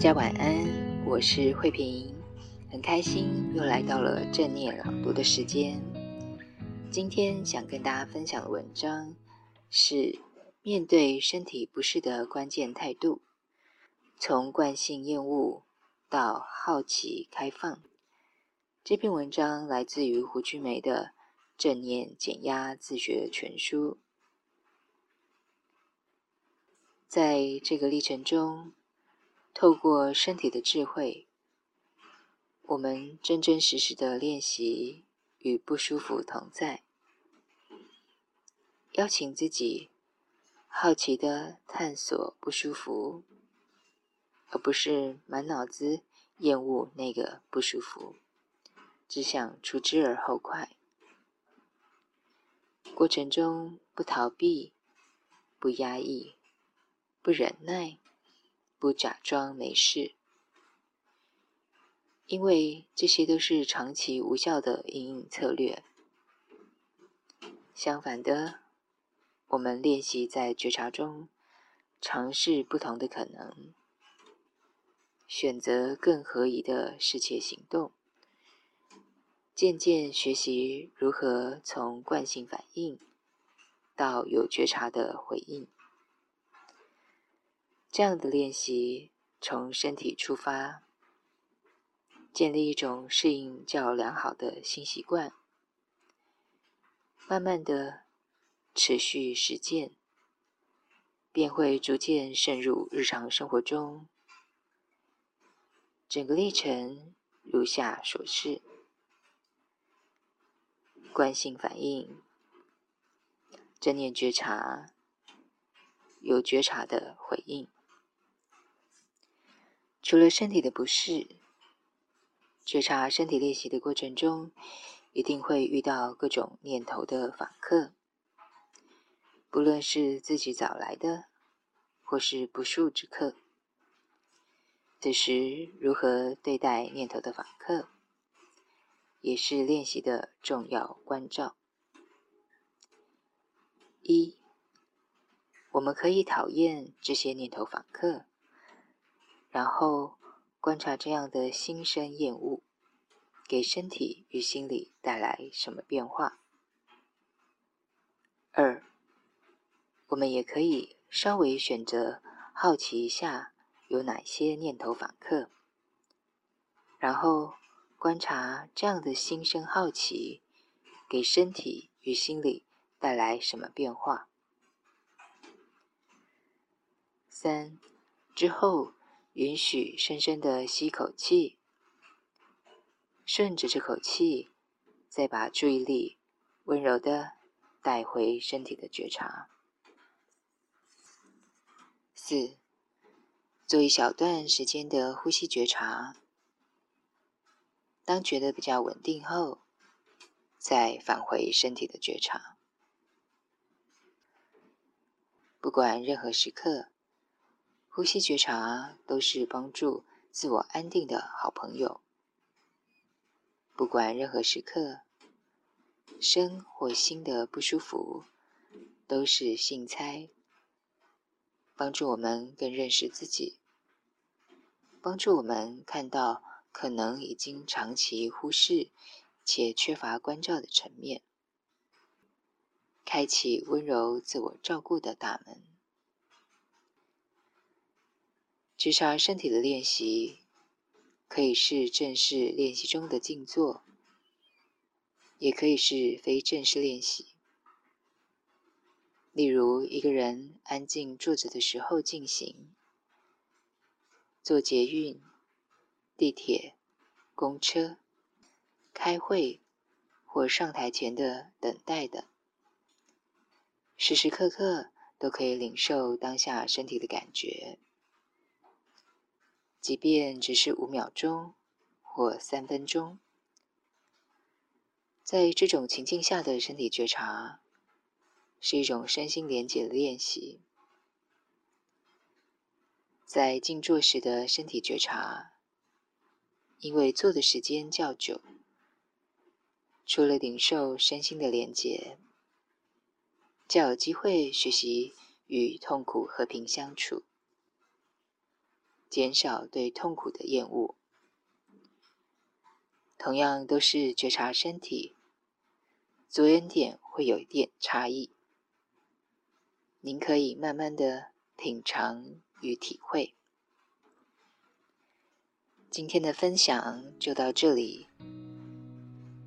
大家晚安，我是慧萍，很开心又来到了正念朗读的时间。今天想跟大家分享的文章是面对身体不适的关键态度，从惯性厌恶到好奇开放。这篇文章来自于胡菊梅的《正念减压自学全书》。在这个历程中，透过身体的智慧，我们真真实实的练习与不舒服同在，邀请自己好奇的探索不舒服，而不是满脑子厌恶那个不舒服，只想除之而后快。过程中不逃避，不压抑，不忍耐。不假装没事，因为这些都是长期无效的阴影策略。相反的，我们练习在觉察中尝试不同的可能，选择更合宜的适切行动，渐渐学习如何从惯性反应到有觉察的回应。这样的练习从身体出发，建立一种适应较良好的新习惯，慢慢的持续实践，便会逐渐渗入日常生活中。整个历程如下所示：惯性反应、正念觉察、有觉察的回应。除了身体的不适，觉察身体练习的过程中，一定会遇到各种念头的访客，不论是自己找来的，或是不速之客。此时如何对待念头的访客，也是练习的重要关照。一，我们可以讨厌这些念头访客。然后观察这样的心生厌恶，给身体与心理带来什么变化？二，我们也可以稍微选择好奇一下有哪些念头访客，然后观察这样的心生好奇，给身体与心理带来什么变化？三，之后。允许深深的吸一口气，顺着这口气，再把注意力温柔的带回身体的觉察。四，做一小段时间的呼吸觉察。当觉得比较稳定后，再返回身体的觉察。不管任何时刻。呼吸觉察都是帮助自我安定的好朋友。不管任何时刻，身或心的不舒服，都是信差，帮助我们更认识自己，帮助我们看到可能已经长期忽视且缺乏关照的层面，开启温柔自我照顾的大门。觉察身体的练习，可以是正式练习中的静坐，也可以是非正式练习。例如，一个人安静坐着的时候进行，坐捷运、地铁、公车、开会或上台前的等待等，时时刻刻都可以领受当下身体的感觉，即便只是五秒钟或三分钟。在这种情境下的身体觉察，是一种身心连结的练习。在静坐时的身体觉察，因为坐的时间较久，除了领受身心的连结，较有机会学习与痛苦和平相处，减少对痛苦的厌恶。同样都是觉察身体，着眼点会有一点差异。您可以慢慢的品尝与体会。今天的分享就到这里，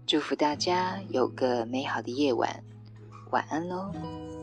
祝福大家有个美好的夜晚，晚安喽。